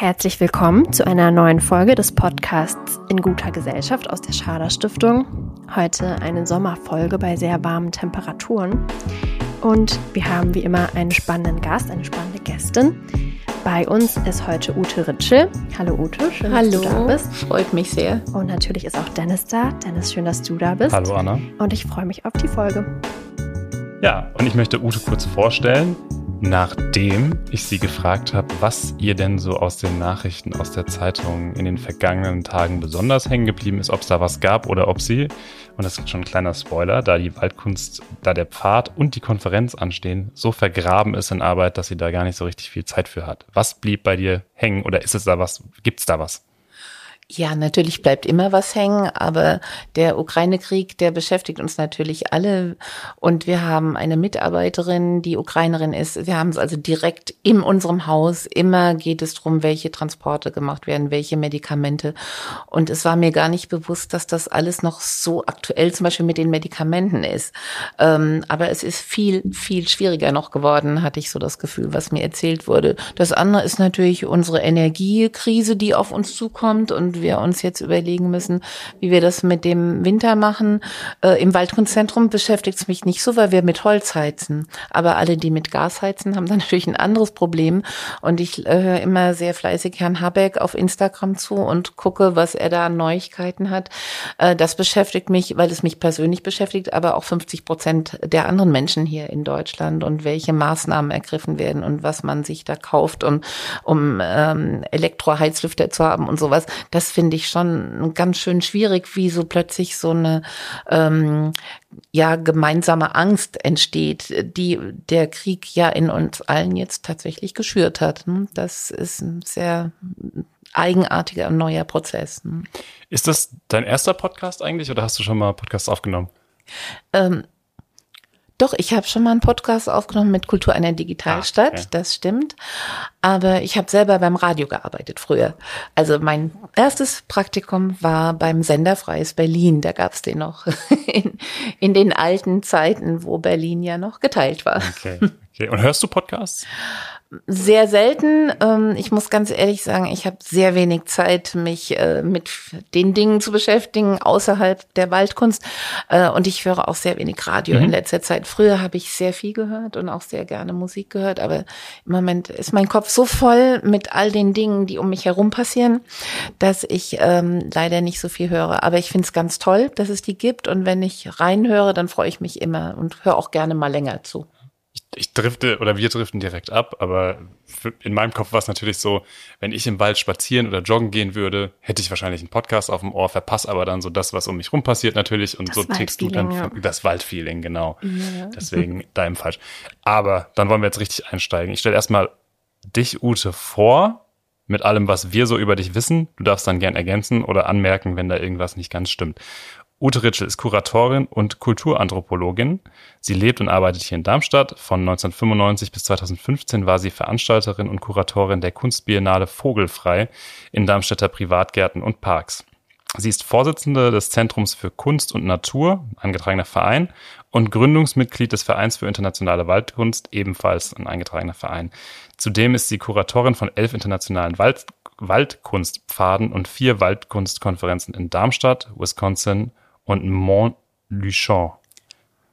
Herzlich willkommen zu einer neuen Folge des Podcasts In guter Gesellschaft aus der Schader Stiftung. Heute eine Sommerfolge bei sehr warmen Temperaturen. Und wir haben wie immer einen spannenden Gast, eine spannende Gästin. Bei uns ist heute Ute Ritschel. Hallo Ute, schön, Hallo, dass du da bist. Freut mich sehr. Und natürlich ist auch Dennis da. Dennis, schön, dass du da bist. Hallo Anna. Und ich freue mich auf die Folge. Ja, und ich möchte Ute kurz vorstellen nachdem ich sie gefragt habe, was ihr denn so aus den Nachrichten aus der Zeitung in den vergangenen Tagen besonders hängen geblieben ist, ob es da was gab oder ob sie, und das ist schon ein kleiner Spoiler, da die Waldkunst, da der Pfad und die Konferenz anstehen, so vergraben ist in Arbeit, dass sie da gar nicht so richtig viel Zeit für hat. Was blieb bei dir hängen oder ist es da was, gibt's da was? Ja, natürlich bleibt immer was hängen, aber der Ukraine-Krieg, der beschäftigt uns natürlich alle. Und wir haben eine Mitarbeiterin, die Ukrainerin ist. Wir haben es also direkt in unserem Haus. Immer geht es darum, welche Transporte gemacht werden, welche Medikamente. Und es war mir gar nicht bewusst, dass das alles noch so aktuell zum Beispiel mit den Medikamenten ist. Ähm, aber es ist viel, viel schwieriger noch geworden, hatte ich so das Gefühl, was mir erzählt wurde. Das andere ist natürlich unsere Energiekrise, die auf uns zukommt und wir uns jetzt überlegen müssen, wie wir das mit dem Winter machen. Äh, Im Waldkunstzentrum beschäftigt es mich nicht so, weil wir mit Holz heizen. Aber alle, die mit Gas heizen, haben dann natürlich ein anderes Problem. Und ich äh, höre immer sehr fleißig Herrn Habeck auf Instagram zu und gucke, was er da an Neuigkeiten hat. Äh, das beschäftigt mich, weil es mich persönlich beschäftigt, aber auch 50 Prozent der anderen Menschen hier in Deutschland und welche Maßnahmen ergriffen werden und was man sich da kauft, um, um ähm, Elektroheizlüfter zu haben und sowas. Das finde ich schon ganz schön schwierig, wie so plötzlich so eine ähm, ja gemeinsame Angst entsteht, die der Krieg ja in uns allen jetzt tatsächlich geschürt hat. Ne? Das ist ein sehr eigenartiger und neuer Prozess. Ne? Ist das dein erster Podcast eigentlich oder hast du schon mal Podcasts aufgenommen? Ähm, doch, ich habe schon mal einen Podcast aufgenommen mit Kultur einer Digitalstadt, ah, okay. das stimmt. Aber ich habe selber beim Radio gearbeitet früher. Also mein erstes Praktikum war beim Sender Freies Berlin. Da gab's den noch in, in den alten Zeiten, wo Berlin ja noch geteilt war. Okay. okay. Und hörst du Podcasts? sehr selten. Ähm, ich muss ganz ehrlich sagen, ich habe sehr wenig Zeit, mich äh, mit den Dingen zu beschäftigen außerhalb der Waldkunst. Äh, und ich höre auch sehr wenig Radio mhm. in letzter Zeit. Früher habe ich sehr viel gehört und auch sehr gerne Musik gehört, aber im Moment ist mein Kopf so voll mit all den Dingen, die um mich herum passieren, dass ich ähm, leider nicht so viel höre. Aber ich finde es ganz toll, dass es die gibt. Und wenn ich reinhöre, dann freue ich mich immer und höre auch gerne mal länger zu ich, drifte oder wir driften direkt ab, aber in meinem Kopf war es natürlich so, wenn ich im Wald spazieren oder joggen gehen würde, hätte ich wahrscheinlich einen Podcast auf dem Ohr, verpasse aber dann so das, was um mich rum passiert natürlich und das so tickst du dann ja. das Waldfeeling, genau. Ja. Deswegen da im falsch. Aber dann wollen wir jetzt richtig einsteigen. Ich stelle erstmal dich, Ute, vor mit allem, was wir so über dich wissen. Du darfst dann gern ergänzen oder anmerken, wenn da irgendwas nicht ganz stimmt. Ute Ritschel ist Kuratorin und Kulturanthropologin. Sie lebt und arbeitet hier in Darmstadt. Von 1995 bis 2015 war sie Veranstalterin und Kuratorin der Kunstbiennale Vogelfrei in Darmstädter Privatgärten und Parks. Sie ist Vorsitzende des Zentrums für Kunst und Natur, eingetragener Verein, und Gründungsmitglied des Vereins für internationale Waldkunst, ebenfalls ein eingetragener Verein. Zudem ist sie Kuratorin von elf internationalen Wald Waldkunstpfaden und vier Waldkunstkonferenzen in Darmstadt, Wisconsin und Mont Luchon.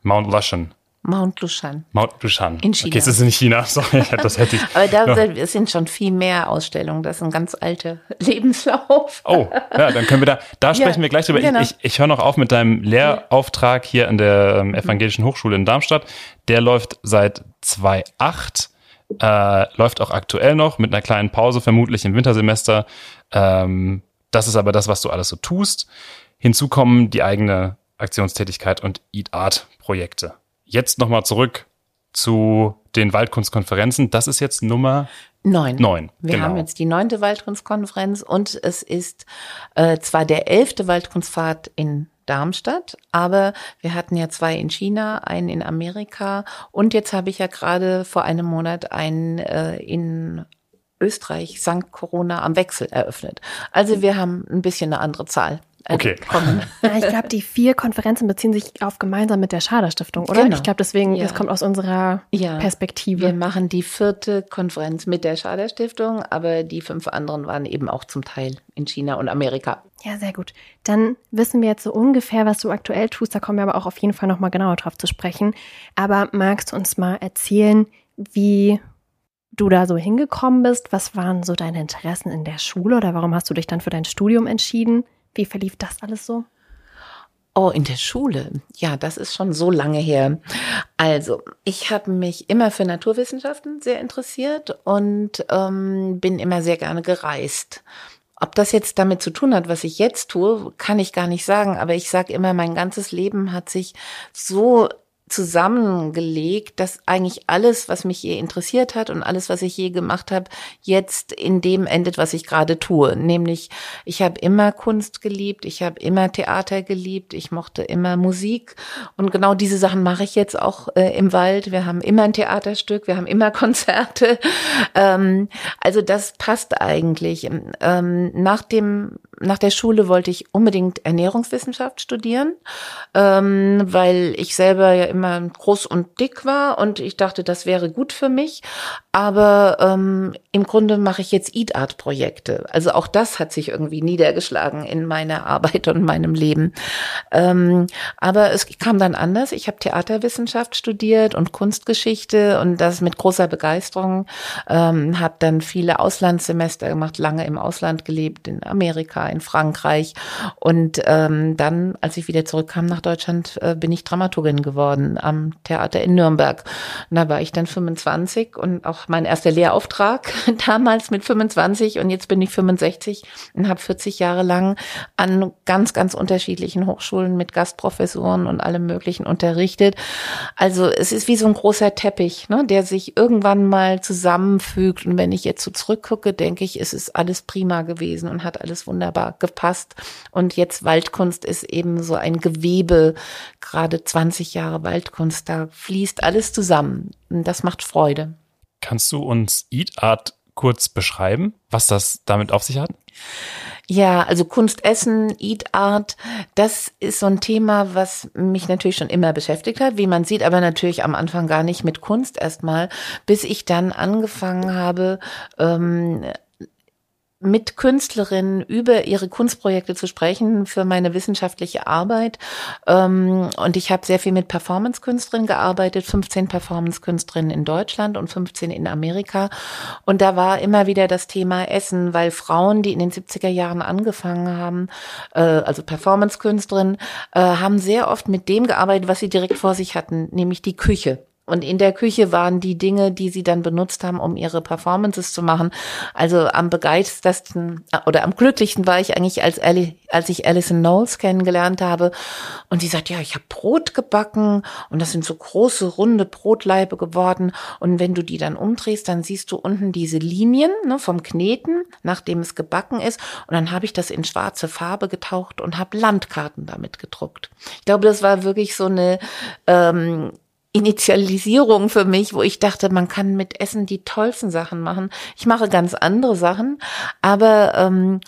Mount Lushan. Mount Lushan. Mount Lushan. In China. Okay, es ist in China. Sorry, das hätte ich. Aber da ja. sind schon viel mehr Ausstellungen. Das ist ein ganz alter Lebenslauf. Oh, ja, dann können wir da, da sprechen ja, wir gleich drüber. Genau. Ich, ich, ich höre noch auf mit deinem Lehrauftrag hier an der ähm, Evangelischen Hochschule in Darmstadt. Der läuft seit 2008. Äh, läuft auch aktuell noch mit einer kleinen Pause, vermutlich im Wintersemester. Ähm, das ist aber das, was du alles so tust. Hinzu kommen die eigene Aktionstätigkeit und Eat Art Projekte. Jetzt nochmal zurück zu den Waldkunstkonferenzen. Das ist jetzt Nummer neun. neun Wir genau. haben jetzt die neunte Waldkunstkonferenz und es ist äh, zwar der elfte Waldkunstfahrt in Darmstadt, aber wir hatten ja zwei in China, einen in Amerika und jetzt habe ich ja gerade vor einem Monat einen äh, in Österreich, St. Corona am Wechsel eröffnet. Also wir haben ein bisschen eine andere Zahl äh, Okay. kommen. Ja, ich glaube, die vier Konferenzen beziehen sich auf gemeinsam mit der Schader Stiftung, oder? Genau. Ich glaube, deswegen, Ja. das kommt aus unserer Ja. Perspektive. Wir machen die vierte Konferenz mit der Schader Stiftung, aber die fünf anderen waren eben auch zum Teil in China und Amerika. Ja, sehr gut. Dann wissen wir jetzt so ungefähr, was du aktuell tust. Da kommen wir aber auch auf jeden Fall nochmal genauer drauf zu sprechen. Aber magst du uns mal erzählen, wie du da so hingekommen bist? Was waren so deine Interessen in der Schule oder warum hast du dich dann für dein Studium entschieden? Wie verlief das alles so? Oh, in der Schule. Ja, das ist schon so lange her. Also, ich habe mich immer für Naturwissenschaften sehr interessiert und ähm, bin immer sehr gerne gereist. Ob das jetzt damit zu tun hat, was ich jetzt tue, kann ich gar nicht sagen. Aber ich sage immer, mein ganzes Leben hat sich so zusammengelegt, dass eigentlich alles, was mich je interessiert hat und alles, was ich je gemacht habe, jetzt in dem endet, was ich gerade tue. Nämlich, ich habe immer Kunst geliebt, ich habe immer Theater geliebt, ich mochte immer Musik und genau diese Sachen mache ich jetzt auch äh, im Wald. Wir haben immer ein Theaterstück, wir haben immer Konzerte. Ähm, also das passt eigentlich. Ähm, nach dem nach der Schule wollte ich unbedingt Ernährungswissenschaft studieren, ähm, weil ich selber ja immer groß und dick war und ich dachte, das wäre gut für mich. Aber ähm, im Grunde mache ich jetzt Eat Art Projekte. Also auch das hat sich irgendwie niedergeschlagen in meiner Arbeit und meinem Leben. Ähm, aber es kam dann anders. Ich habe Theaterwissenschaft studiert und Kunstgeschichte und das mit großer Begeisterung. Ähm, habe dann viele Auslandssemester gemacht, lange im Ausland gelebt, in Amerika, in Frankreich. Und ähm, dann, als ich wieder zurückkam nach Deutschland, äh, bin ich Dramaturgin geworden am Theater in Nürnberg. Und da war ich dann 25 und auch mein erster Lehrauftrag damals mit 25 und jetzt bin ich 65 und habe 40 Jahre lang an ganz, ganz unterschiedlichen Hochschulen mit Gastprofessoren und allem Möglichen unterrichtet. Also es ist wie so ein großer Teppich, ne, der sich irgendwann mal zusammenfügt. Und wenn ich jetzt so zurückgucke, denke ich, es ist alles prima gewesen und hat alles wunderbar gepasst. Und jetzt Waldkunst ist eben so ein Gewebe, gerade 20 Jahre Waldkunst, da fließt alles zusammen. Und das macht Freude. Kannst du uns Eat Art kurz beschreiben, was das damit auf sich hat? Ja, also Kunst, Essen, Eat Art, das ist so ein Thema, was mich natürlich schon immer beschäftigt hat, wie man sieht, aber natürlich am Anfang gar nicht mit Kunst erstmal, bis ich dann angefangen habe, ähm, mit Künstlerinnen über ihre Kunstprojekte zu sprechen für meine wissenschaftliche Arbeit. Ähm, und ich habe sehr viel mit Performance-Künstlerinnen gearbeitet, 15 Performance-Künstlerinnen in Deutschland und 15 in Amerika. Und da war immer wieder das Thema Essen, weil Frauen, die in den 70er Jahren angefangen haben, äh, also Performance-Künstlerinnen, äh, haben sehr oft mit dem gearbeitet, was sie direkt vor sich hatten, nämlich die Küche. Und in der Küche waren die Dinge, die sie dann benutzt haben, um ihre Performances zu machen. Also am begeistersten oder am glücklichsten war ich eigentlich, als, Ali, als ich Alison Knowles kennengelernt habe. Und sie sagt, ja, ich habe Brot gebacken und das sind so große, runde Brotleibe geworden. Und wenn du die dann umdrehst, dann siehst du unten diese Linien ne, vom Kneten, nachdem es gebacken ist. Und dann habe ich das in schwarze Farbe getaucht und habe Landkarten damit gedruckt. Ich glaube, das war wirklich so eine... Ähm, Initialisierung für mich, wo ich dachte, man kann mit Essen die tollsten Sachen machen. Ich mache ganz andere Sachen, aber ähm,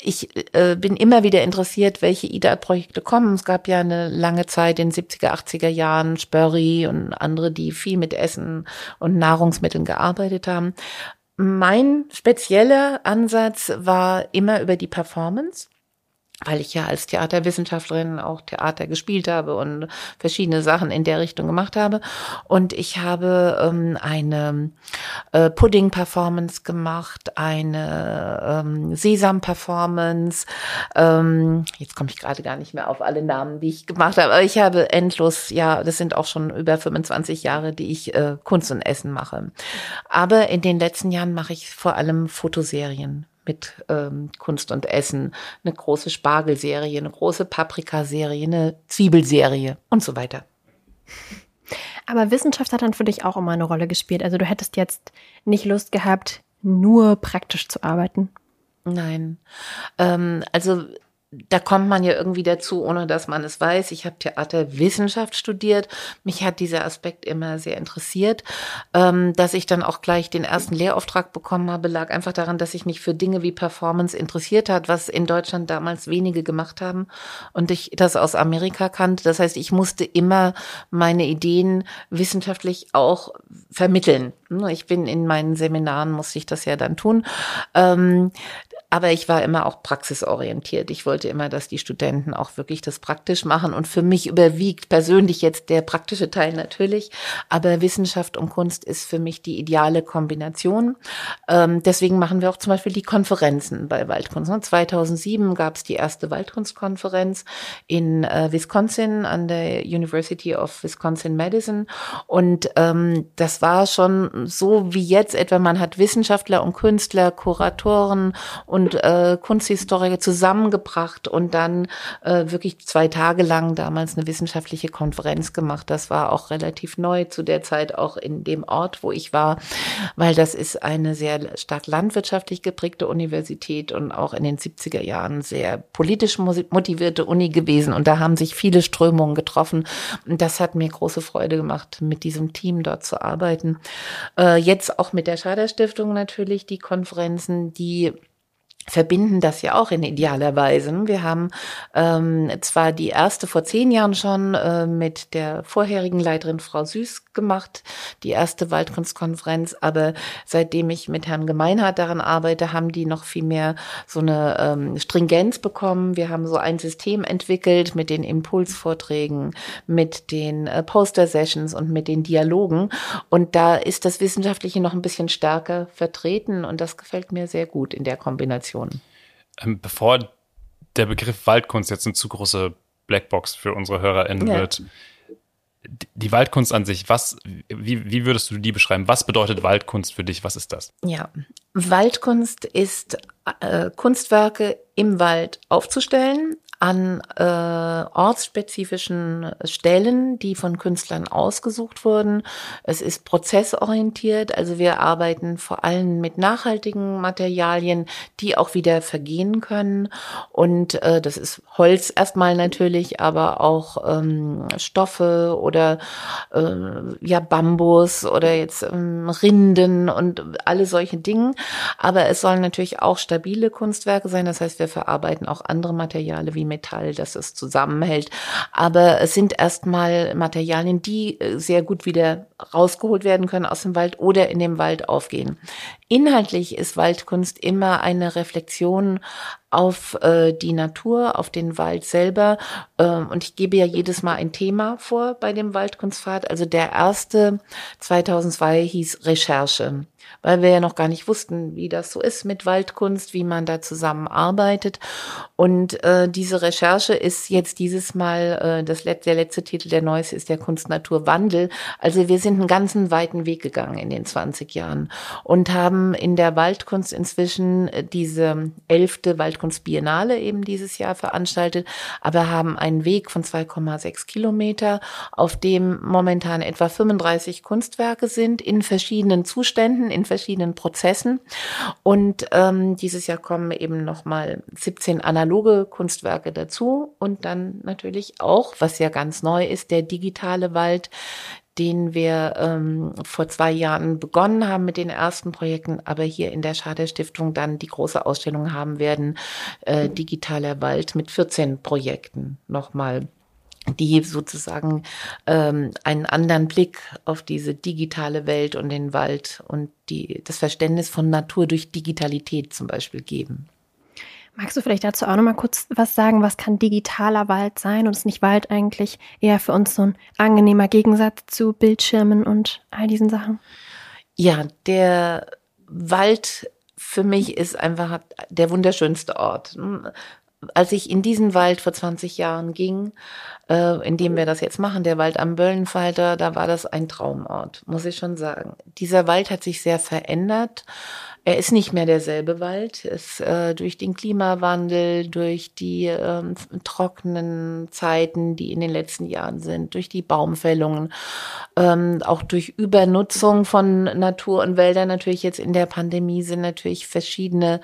ich äh, bin immer wieder interessiert, welche IDA-Projekte kommen. Es gab ja eine lange Zeit in den 70er, 80er Jahren Spörri und andere, die viel mit Essen und Nahrungsmitteln gearbeitet haben. Mein spezieller Ansatz war immer über die Performance weil ich ja als Theaterwissenschaftlerin auch Theater gespielt habe und verschiedene Sachen in der Richtung gemacht habe. Und ich habe ähm, eine äh, Pudding-Performance gemacht, eine ähm, Sesam-Performance. Ähm, jetzt komme ich gerade gar nicht mehr auf alle Namen, die ich gemacht habe. Aber ich habe endlos, ja, das sind auch schon über 25 Jahre, die ich äh, Kunst und Essen mache. Aber in den letzten Jahren mache ich vor allem Fotoserien mit ähm, Kunst und Essen, eine große Spargelserie, eine große Paprikaserie, eine Zwiebelserie und so weiter. Aber Wissenschaft hat dann für dich auch immer eine Rolle gespielt. Also du hättest jetzt nicht Lust gehabt, nur praktisch zu arbeiten. Nein. Ähm, also da kommt man ja irgendwie dazu, ohne dass man es weiß. Ich habe Theaterwissenschaft studiert. Mich hat dieser Aspekt immer sehr interessiert. Ähm, dass ich dann auch gleich den ersten Lehrauftrag bekommen habe, lag einfach daran, dass ich mich für Dinge wie Performance interessiert hat, was in Deutschland damals wenige gemacht haben und ich das aus Amerika kannte. Das heißt, ich musste immer meine Ideen wissenschaftlich auch vermitteln. Ich bin in meinen Seminaren, musste ich das ja dann tun. Ähm, aber ich war immer auch praxisorientiert. Ich wollte immer, dass die Studenten auch wirklich das praktisch machen. Und für mich überwiegt persönlich jetzt der praktische Teil natürlich. Aber Wissenschaft und Kunst ist für mich die ideale Kombination. Ähm, deswegen machen wir auch zum Beispiel die Konferenzen bei Waldkunst. 2007 gab es die erste Waldkunstkonferenz in äh, Wisconsin an der University of Wisconsin-Madison. Und ähm, das war schon so wie jetzt etwa, man hat Wissenschaftler und Künstler, Kuratoren äh, Kunsthistoriker zusammengebracht und dann äh, wirklich zwei Tage lang damals eine wissenschaftliche Konferenz gemacht. Das war auch relativ neu zu der Zeit auch in dem Ort, wo ich war, weil das ist eine sehr stark landwirtschaftlich geprägte Universität und auch in den 70er Jahren sehr politisch motivierte Uni gewesen. Und da haben sich viele Strömungen getroffen. Und das hat mir große Freude gemacht, mit diesem Team dort zu arbeiten. Äh, jetzt auch mit der Schader Stiftung natürlich die Konferenzen, die verbinden das ja auch in idealer Weise. Wir haben ähm, zwar die erste vor zehn Jahren schon äh, mit der vorherigen Leiterin Frau Süß gemacht, die erste Waldkunstkonferenz, aber seitdem ich mit Herrn Gemeinhardt daran arbeite, haben die noch viel mehr so eine ähm, Stringenz bekommen. Wir haben so ein System entwickelt mit den Impulsvorträgen, mit den äh, Poster-Sessions und mit den Dialogen. Und da ist das Wissenschaftliche noch ein bisschen stärker vertreten und das gefällt mir sehr gut in der Kombination. Informationen. Ähm, bevor der Begriff Waldkunst jetzt eine zu große Blackbox für unsere HörerInnen ja. wird, die Waldkunst an sich, was, wie, wie würdest du die beschreiben? Was bedeutet Waldkunst für dich? Was ist das? Ja, Waldkunst ist äh, Kunstwerke im Wald aufzustellen, an äh, ortsspezifischen Stellen, die von Künstlern ausgesucht wurden. Es ist prozessorientiert, also wir arbeiten vor allem mit nachhaltigen Materialien, die auch wieder vergehen können. Und äh, das ist Holz erstmal natürlich, aber auch ähm, Stoffe oder äh, ja Bambus oder jetzt ähm, Rinden und alle solche Dinge. Aber es sollen natürlich auch stabile Kunstwerke sein. Das heißt, wir verarbeiten auch andere Materialien wie Metall, dass es zusammenhält. Aber es sind erstmal Materialien, die äh, sehr gut wieder rausgeholt werden können aus dem Wald oder in dem Wald aufgehen. Inhaltlich ist Waldkunst immer eine Reflexion auf äh, die Natur, auf den Wald selber. Ähm, und ich gebe ja jedes Mal ein Thema vor bei dem Waldkunstfahrt. Also der erste 2002 hieß Recherche weil wir ja noch gar nicht wussten, wie das so ist mit Waldkunst, wie man da zusammenarbeitet. Und äh, diese Recherche ist jetzt dieses Mal, äh, das der letzte Titel der Neues ist der Kunst Natur Wandel. Also wir sind einen ganzen weiten Weg gegangen in den 20 Jahren und haben in der Waldkunst inzwischen äh, diese elfte Waldkunstbiennale eben dieses Jahr veranstaltet, aber haben einen Weg von 2,6 Kilometer, auf dem momentan etwa 35 Kunstwerke sind in verschiedenen Zuständen, in verschiedenen Prozessen. Und ähm, dieses Jahr kommen eben nochmal 17 analoge Kunstwerke dazu und dann natürlich auch, was ja ganz neu ist, der digitale Wald, den wir ähm, vor zwei Jahren begonnen haben mit den ersten Projekten, aber hier in der Schader Stiftung dann die große Ausstellung haben werden, äh, digitaler Wald mit 14 Projekten nochmal die sozusagen ähm, einen anderen Blick auf diese digitale Welt und den Wald und die, das Verständnis von Natur durch Digitalität zum Beispiel geben. Magst du vielleicht dazu auch noch mal kurz was sagen? Was kann digitaler Wald sein? Und ist nicht Wald eigentlich eher für uns so ein angenehmer Gegensatz zu Bildschirmen und all diesen Sachen? Ja, der Wald für mich ist einfach der wunderschönste Ort als ich in diesen Wald vor 20 Jahren ging, äh, in dem wir das jetzt machen, der Wald am Böllenfalter, da war das ein Traumort, muss ich schon sagen. Dieser Wald hat sich sehr verändert. er ist nicht mehr derselbe Wald. Es, äh, durch den Klimawandel, durch die äh, trockenen Zeiten, die in den letzten Jahren sind, durch die Baumfällungen, ähm, auch durch Übernutzung von Natur und Wäldern natürlich jetzt in der Pandemie sind natürlich verschiedene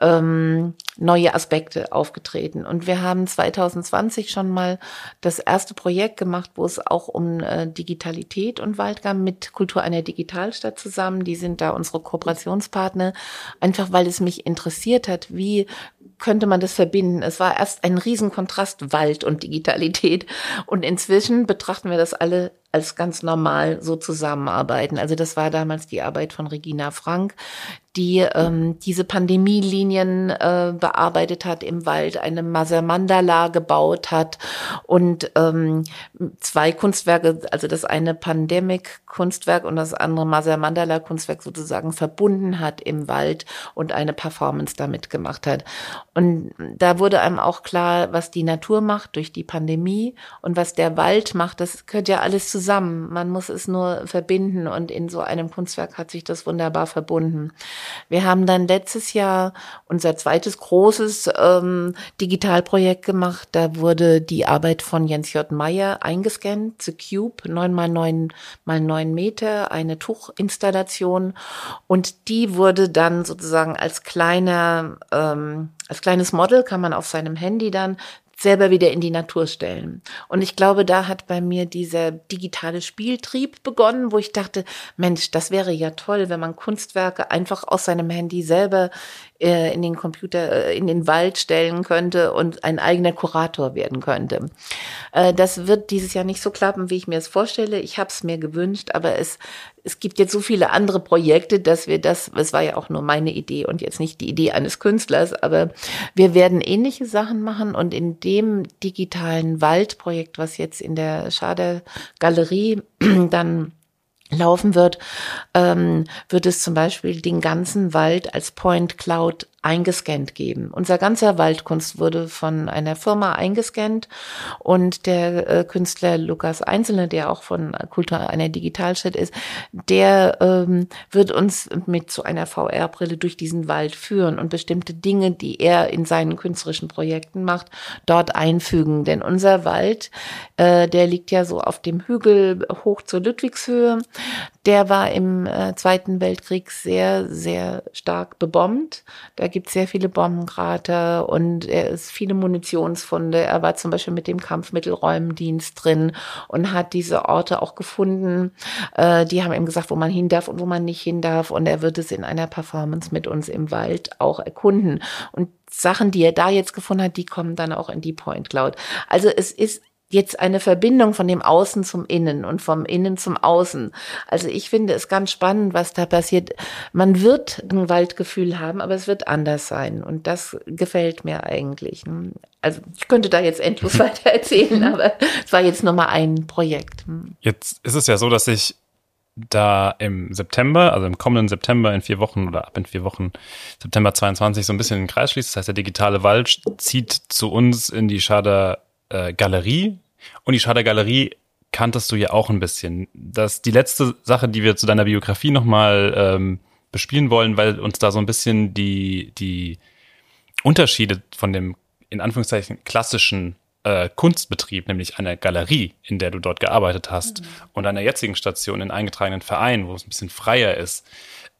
ähm, neue Aspekte aufgetreten. Und wir haben 2020 schon mal das erste Projekt gemacht, wo es auch um äh, Digitalität und Wald gab mit Kultur einer Digitalstadt zusammen. Die sind da unsere Kooperationspartner, einfach weil es mich interessiert hat, wie könnte man das verbinden. Es war erst ein Riesenkontrast Wald und Digitalität. Und inzwischen betrachten wir das alle als ganz normal so zusammenarbeiten. Also das war damals die Arbeit von Regina Frank, die ähm, diese Pandemielinien äh, bearbeitet hat im Wald, eine Masermandala gebaut hat und ähm, zwei Kunstwerke, also das eine Pandemic-Kunstwerk und das andere Masermandala-Kunstwerk sozusagen verbunden hat im Wald und eine Performance damit gemacht hat. Und da wurde einem auch klar, was die Natur macht durch die Pandemie und was der Wald macht, das gehört ja alles zusammen. Man muss es nur verbinden und in so einem Kunstwerk hat sich das wunderbar verbunden. Wir haben dann letztes Jahr unser zweites großes ähm, Digitalprojekt gemacht. Da wurde die Arbeit von Jens J. Meyer eingescannt, The Cube, neun mal neun mal neun Meter, eine Tuchinstallation. Und die wurde dann sozusagen als kleiner, ähm, als kleines Model kann man auf seinem Handy dann selber wieder in die Natur stellen. Und ich glaube, da hat bei mir dieser digitale Spieltrieb begonnen, wo ich dachte, Mensch, das wäre ja toll, wenn man Kunstwerke einfach aus seinem Handy selber äh, in den Computer, äh, in den Wald stellen könnte und ein eigener Kurator werden könnte. Äh, das wird dieses Jahr nicht so klappen, wie ich mir es vorstelle. Ich habe es mir gewünscht, aber es, es gibt jetzt so viele andere Projekte, dass wir das, es war ja auch nur meine Idee und jetzt nicht die Idee eines Künstlers, aber wir werden ähnliche Sachen machen und in dem digitalen Waldprojekt, was jetzt in der Schader Galerie dann laufen wird, ähm, wird es zum Beispiel den ganzen Wald als Point Cloud eingescannt geben. Unser ganzer Waldkunst wurde von einer Firma eingescannt und der äh, Künstler Lukas Einzelne, der auch von Kultur einer Digitalstadt ist, der ähm, wird uns mit so einer VR-Brille durch diesen Wald führen und bestimmte Dinge, die er in seinen künstlerischen Projekten macht, dort einfügen. Denn unser Wald, äh, der liegt ja so auf dem Hügel hoch zur Ludwigshöhe. Der war im äh, Zweiten Weltkrieg sehr, sehr stark bebombt. Da gibt sehr viele Bombenkrater und er ist viele Munitionsfunde. Er war zum Beispiel mit dem Kampfmittelräumdienst drin und hat diese Orte auch gefunden. Äh, die haben ihm gesagt, wo man hin darf und wo man nicht hin darf. Und er wird es in einer Performance mit uns im Wald auch erkunden. Und Sachen, die er da jetzt gefunden hat, die kommen dann auch in die Point Cloud. Also es ist jetzt eine Verbindung von dem Außen zum Innen und vom Innen zum Außen. Also ich finde es ganz spannend, was da passiert. Man wird ein Waldgefühl haben, aber es wird anders sein. Und das gefällt mir eigentlich. Also ich könnte da jetzt endlos weiter erzählen, aber es war jetzt nur mal ein Projekt. Jetzt ist es ja so, dass ich da im September, also im kommenden September in vier Wochen oder ab in vier Wochen, September 22, so ein bisschen den Kreis schließt. Das heißt, der digitale Wald zieht zu uns in die Schader äh, Galerie und die Schader Galerie kanntest du ja auch ein bisschen. Das die letzte Sache, die wir zu deiner Biografie nochmal ähm, bespielen wollen, weil uns da so ein bisschen die, die Unterschiede von dem in Anführungszeichen klassischen äh, Kunstbetrieb, nämlich einer Galerie, in der du dort gearbeitet hast, mhm. und einer jetzigen Station in eingetragenen Verein, wo es ein bisschen freier ist.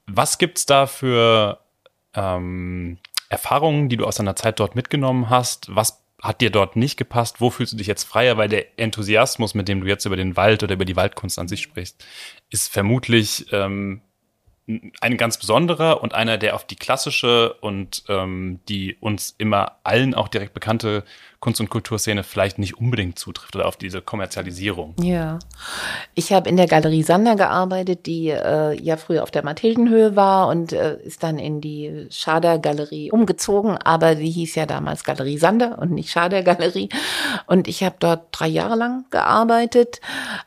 Was gibt's da für ähm, Erfahrungen, die du aus deiner Zeit dort mitgenommen hast? Was hat dir dort nicht gepasst? Wo fühlst du dich jetzt freier? Weil der Enthusiasmus, mit dem du jetzt über den Wald oder über die Waldkunst an sich sprichst, ist vermutlich ähm, ein ganz besonderer und einer, der auf die klassische und ähm, die uns immer allen auch direkt bekannte Kunst- und Kulturszene vielleicht nicht unbedingt zutrifft oder auf diese Kommerzialisierung. Ja, ich habe in der Galerie Sander gearbeitet, die äh, ja früher auf der Mathildenhöhe war und äh, ist dann in die Schader Galerie umgezogen, aber die hieß ja damals Galerie Sander und nicht Schader Galerie. Und ich habe dort drei Jahre lang gearbeitet.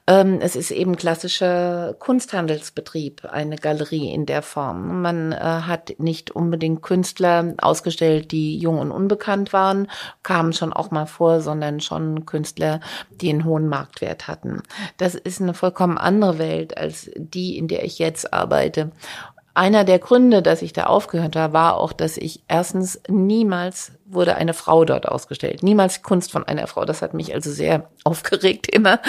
Ähm, es ist eben klassischer Kunsthandelsbetrieb, eine Galerie in der Form. Man äh, hat nicht unbedingt Künstler ausgestellt, die jung und unbekannt waren, kamen schon auch auch mal vor, sondern schon Künstler, die einen hohen Marktwert hatten. Das ist eine vollkommen andere Welt als die, in der ich jetzt arbeite. einer der Gründe, dass ich da aufgehört habe, war auch, dass ich erstens niemals wurde eine Frau dort ausgestellt. Niemals Kunst von einer Frau. Das hat mich also sehr aufgeregt immer.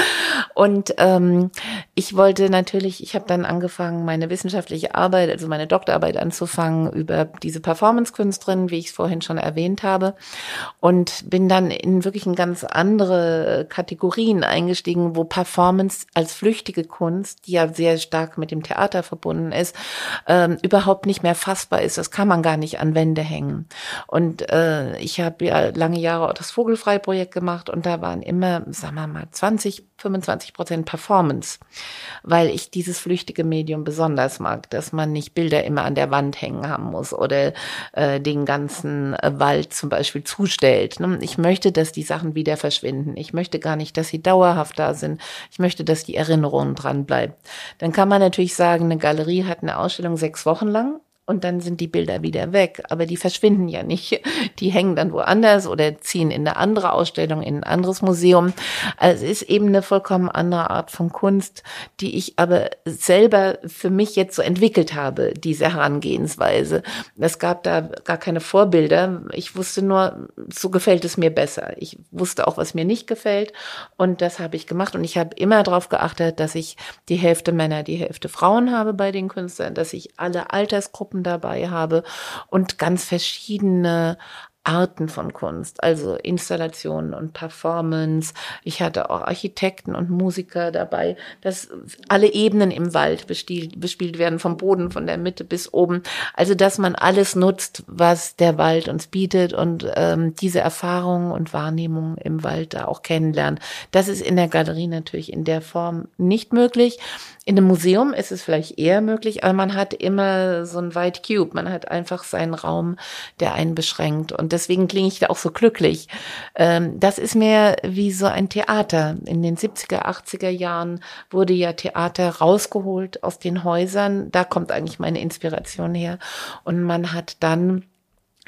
Und ähm, ich wollte natürlich, ich habe dann angefangen, meine wissenschaftliche Arbeit, also meine Doktorarbeit anzufangen über diese Performance-Künstlerin, wie ich es vorhin schon erwähnt habe. Und bin dann in wirklich in ganz andere Kategorien eingestiegen, wo Performance als flüchtige Kunst, die ja sehr stark mit dem Theater verbunden ist, ähm, überhaupt nicht mehr fassbar ist. Das kann man gar nicht an Wände hängen. Und äh, ich habe ja lange Jahre auch das Vogelfrei-Projekt gemacht und da waren immer, sagen wir mal, 20, 25 Prozent Performance, weil ich dieses flüchtige Medium besonders mag, dass man nicht Bilder immer an der Wand hängen haben muss oder äh, den ganzen äh, Wald zum Beispiel zustellt. Ne? Ich möchte, dass die Sachen wieder verschwinden. Ich möchte gar nicht, dass sie dauerhaft da sind. Ich möchte, dass die Erinnerung dran bleibt. Dann kann man natürlich sagen, eine Galerie hat eine Ausstellung sechs Wochen lang und dann sind die Bilder wieder weg. Aber die verschwinden ja nicht. Die hängen dann woanders oder ziehen in eine andere Ausstellung, in ein anderes Museum. Also es ist eben eine vollkommen andere Art von Kunst, die ich aber selber für mich jetzt so entwickelt habe, diese Herangehensweise. Es gab da gar keine Vorbilder. Ich wusste nur, so gefällt es mir besser. Ich wusste auch, was mir nicht gefällt. Und das habe ich gemacht. Und ich habe immer darauf geachtet, dass ich die Hälfte Männer, die Hälfte Frauen habe bei den Künstlern, dass ich alle Altersgruppen Gruppen dabei habe und ganz verschiedene Arten von Kunst, also Installationen und Performance. Ich hatte auch Architekten und Musiker dabei, dass alle Ebenen im Wald bespielt, bespielt werden, vom Boden, von der Mitte bis oben. Also, dass man alles nutzt, was der Wald uns bietet und ähm, diese Erfahrungen und Wahrnehmungen im Wald da auch kennenlernen. Das ist in der Galerie natürlich in der Form nicht möglich. In einem Museum ist es vielleicht eher möglich, aber man hat immer so ein White Cube. Man hat einfach seinen Raum, der einen beschränkt. Und deswegen klinge ich da auch so glücklich. Ähm, das ist mehr wie so ein Theater. In den 70er, 80er Jahren wurde ja Theater rausgeholt aus den Häusern. Da kommt eigentlich meine Inspiration her. Und man hat dann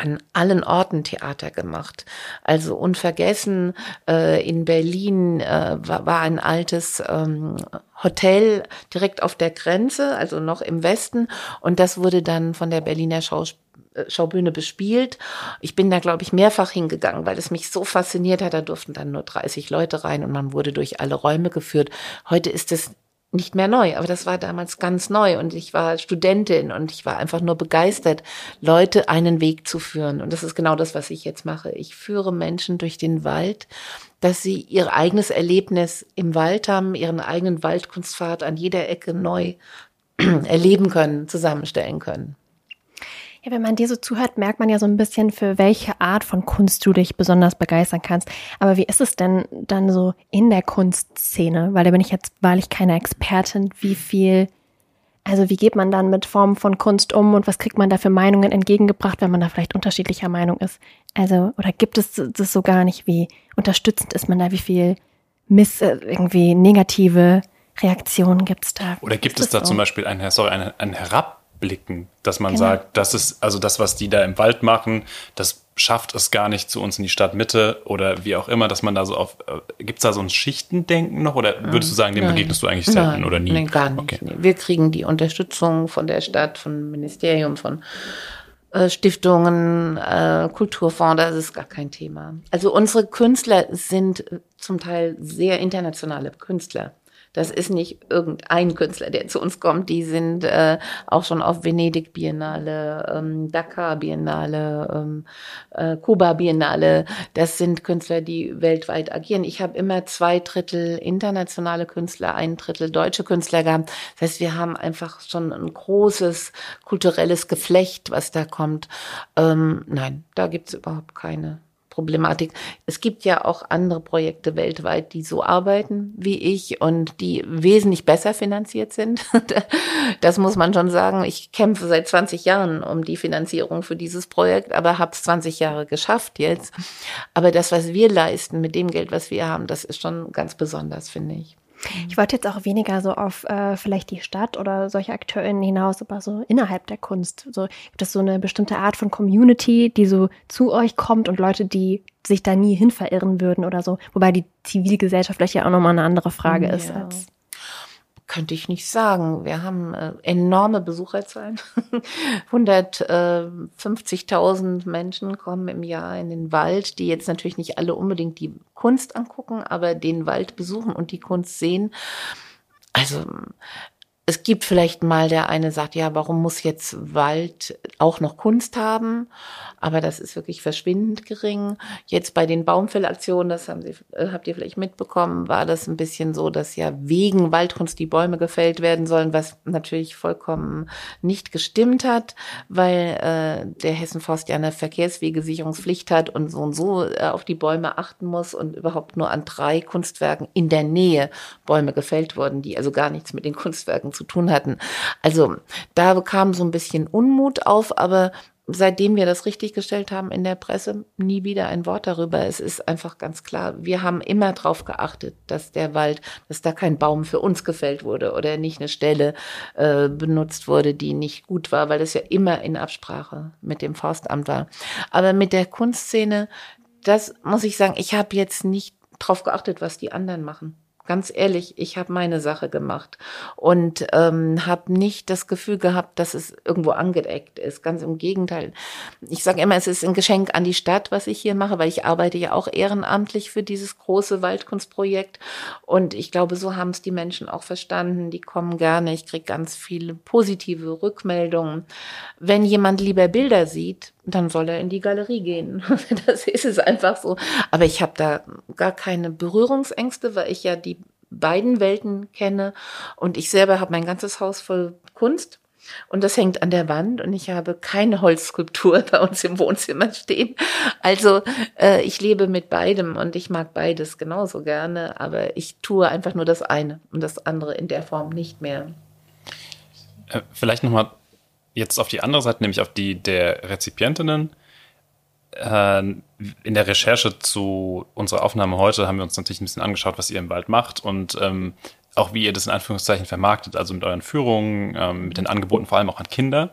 an allen Orten Theater gemacht. Also unvergessen, äh, in Berlin äh, war, war ein altes ähm, Hotel direkt auf der Grenze, also noch im Westen. Und das wurde dann von der Berliner Schaus äh, Schaubühne bespielt. Ich bin da, glaube ich, mehrfach hingegangen, weil es mich so fasziniert hat. Da durften dann nur 30 Leute rein und man wurde durch alle Räume geführt. Heute ist es nicht mehr neu, aber das war damals ganz neu und ich war Studentin und ich war einfach nur begeistert, Leute einen Weg zu führen. Und das ist genau das, was ich jetzt mache. Ich führe Menschen durch den Wald, dass sie ihr eigenes Erlebnis im Wald haben, ihren eigenen Waldkunstpfad an jeder Ecke neu erleben können, zusammenstellen können. Ja, wenn man dir so zuhört, merkt man ja so ein bisschen, für welche Art von Kunst du dich besonders begeistern kannst. Aber wie ist es denn dann so in der Kunstszene? Weil da bin ich jetzt wahrlich keine Expertin, wie viel, also wie geht man dann mit Formen von Kunst um und was kriegt man da für Meinungen entgegengebracht, wenn man da vielleicht unterschiedlicher Meinung ist? Also, oder gibt es das so gar nicht? Wie unterstützend ist man da? Wie viel Miss, äh, irgendwie negative Reaktionen gibt es da? Oder gibt es da so? zum Beispiel ein, sorry, ein, ein Herab blicken, dass man genau. sagt, das ist also das, was die da im Wald machen, das schafft es gar nicht zu uns in die Stadtmitte oder wie auch immer, dass man da so auf, äh, gibt es da so ein Schichtendenken noch oder würdest du sagen, dem Nein. begegnest du eigentlich selten Nein. oder nie? Nein, gar nicht. Okay. Nee. Wir kriegen die Unterstützung von der Stadt, vom Ministerium, von äh, Stiftungen, äh, Kulturfonds, das ist gar kein Thema. Also unsere Künstler sind zum Teil sehr internationale Künstler. Das ist nicht irgendein Künstler, der zu uns kommt. Die sind äh, auch schon auf Venedig Biennale, ähm, Dakar Biennale, ähm, äh, Kuba Biennale. Das sind Künstler, die weltweit agieren. Ich habe immer zwei Drittel internationale Künstler, ein Drittel deutsche Künstler gehabt. Das heißt, wir haben einfach schon ein großes kulturelles Geflecht, was da kommt. Ähm, nein, da gibt's überhaupt keine Problematik. Es gibt ja auch andere Projekte weltweit, die so arbeiten wie ich und die wesentlich besser finanziert sind. Das muss man schon sagen. Ich kämpfe seit 20 Jahren um die Finanzierung für dieses Projekt, aber habe es 20 Jahre geschafft jetzt. Aber das, was wir leisten mit dem Geld, was wir haben, das ist schon ganz besonders, finde ich. Ich wollte jetzt auch weniger so auf äh, vielleicht die Stadt oder solche AkteurInnen hinaus, aber so innerhalb der Kunst. So gibt es so eine bestimmte Art von Community, die so zu euch kommt und Leute, die sich da nie hin verirren würden oder so. Wobei die Zivilgesellschaft vielleicht ja auch nochmal eine andere Frage ja. ist als könnte ich nicht sagen. Wir haben äh, enorme Besucherzahlen. 150.000 Menschen kommen im Jahr in den Wald, die jetzt natürlich nicht alle unbedingt die Kunst angucken, aber den Wald besuchen und die Kunst sehen. Also es gibt vielleicht mal der eine sagt, ja, warum muss jetzt Wald auch noch Kunst haben? Aber das ist wirklich verschwindend gering. Jetzt bei den Baumfellaktionen, das haben Sie, äh, habt ihr vielleicht mitbekommen, war das ein bisschen so, dass ja wegen Waldkunst die Bäume gefällt werden sollen, was natürlich vollkommen nicht gestimmt hat, weil äh, der Hessenforst ja eine Verkehrswegesicherungspflicht hat und so und so äh, auf die Bäume achten muss und überhaupt nur an drei Kunstwerken in der Nähe Bäume gefällt wurden, die also gar nichts mit den Kunstwerken zu tun hatten. Also da kam so ein bisschen Unmut auf, aber seitdem wir das richtig gestellt haben in der Presse, nie wieder ein Wort darüber. Es ist einfach ganz klar, wir haben immer darauf geachtet, dass der Wald, dass da kein Baum für uns gefällt wurde oder nicht eine Stelle äh, benutzt wurde, die nicht gut war, weil das ja immer in Absprache mit dem Forstamt war. Aber mit der Kunstszene, das muss ich sagen, ich habe jetzt nicht drauf geachtet, was die anderen machen ganz ehrlich, ich habe meine Sache gemacht und ähm, habe nicht das Gefühl gehabt, dass es irgendwo angedeckt ist. Ganz im Gegenteil. Ich sage immer, es ist ein Geschenk an die Stadt, was ich hier mache, weil ich arbeite ja auch ehrenamtlich für dieses große Waldkunstprojekt. Und ich glaube, so haben es die Menschen auch verstanden. Die kommen gerne. Ich kriege ganz viele positive Rückmeldungen. Wenn jemand lieber Bilder sieht, dann soll er in die Galerie gehen. das ist es einfach so. Aber ich habe da gar keine Berührungsängste, weil ich ja die beiden Welten kenne und ich selber habe mein ganzes Haus voll Kunst und das hängt an der Wand und ich habe keine Holzskulptur bei uns im Wohnzimmer stehen. Also äh, ich lebe mit beidem und ich mag beides genauso gerne, aber ich tue einfach nur das eine und das andere in der Form nicht mehr. Äh, vielleicht nochmal jetzt auf die andere Seite, nämlich auf die der Rezipientinnen. Äh, in der Recherche zu unserer Aufnahme heute haben wir uns natürlich ein bisschen angeschaut, was ihr im Wald macht und ähm, auch wie ihr das in Anführungszeichen vermarktet, also mit euren Führungen, ähm, mit den Angeboten vor allem auch an Kinder.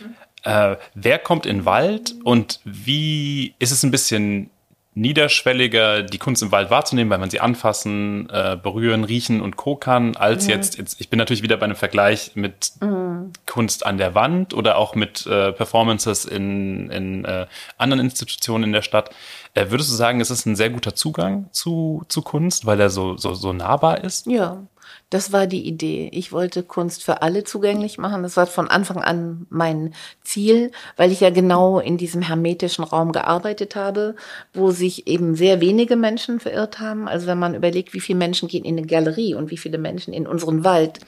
Mhm. Äh, wer kommt in den Wald und wie ist es ein bisschen niederschwelliger, die Kunst im Wald wahrzunehmen, weil man sie anfassen, äh, berühren, riechen und co kann, als mhm. jetzt, jetzt, ich bin natürlich wieder bei einem Vergleich mit mhm. Kunst an der Wand oder auch mit äh, Performances in, in äh, anderen Institutionen in der Stadt. Äh, würdest du sagen, es ist ein sehr guter Zugang zu, zu Kunst, weil er so, so, so nahbar ist? Ja, das war die Idee. Ich wollte Kunst für alle zugänglich machen. Das war von Anfang an mein Ziel, weil ich ja genau in diesem hermetischen Raum gearbeitet habe, wo sich eben sehr wenige Menschen verirrt haben. Also wenn man überlegt, wie viele Menschen gehen in eine Galerie und wie viele Menschen in unseren Wald,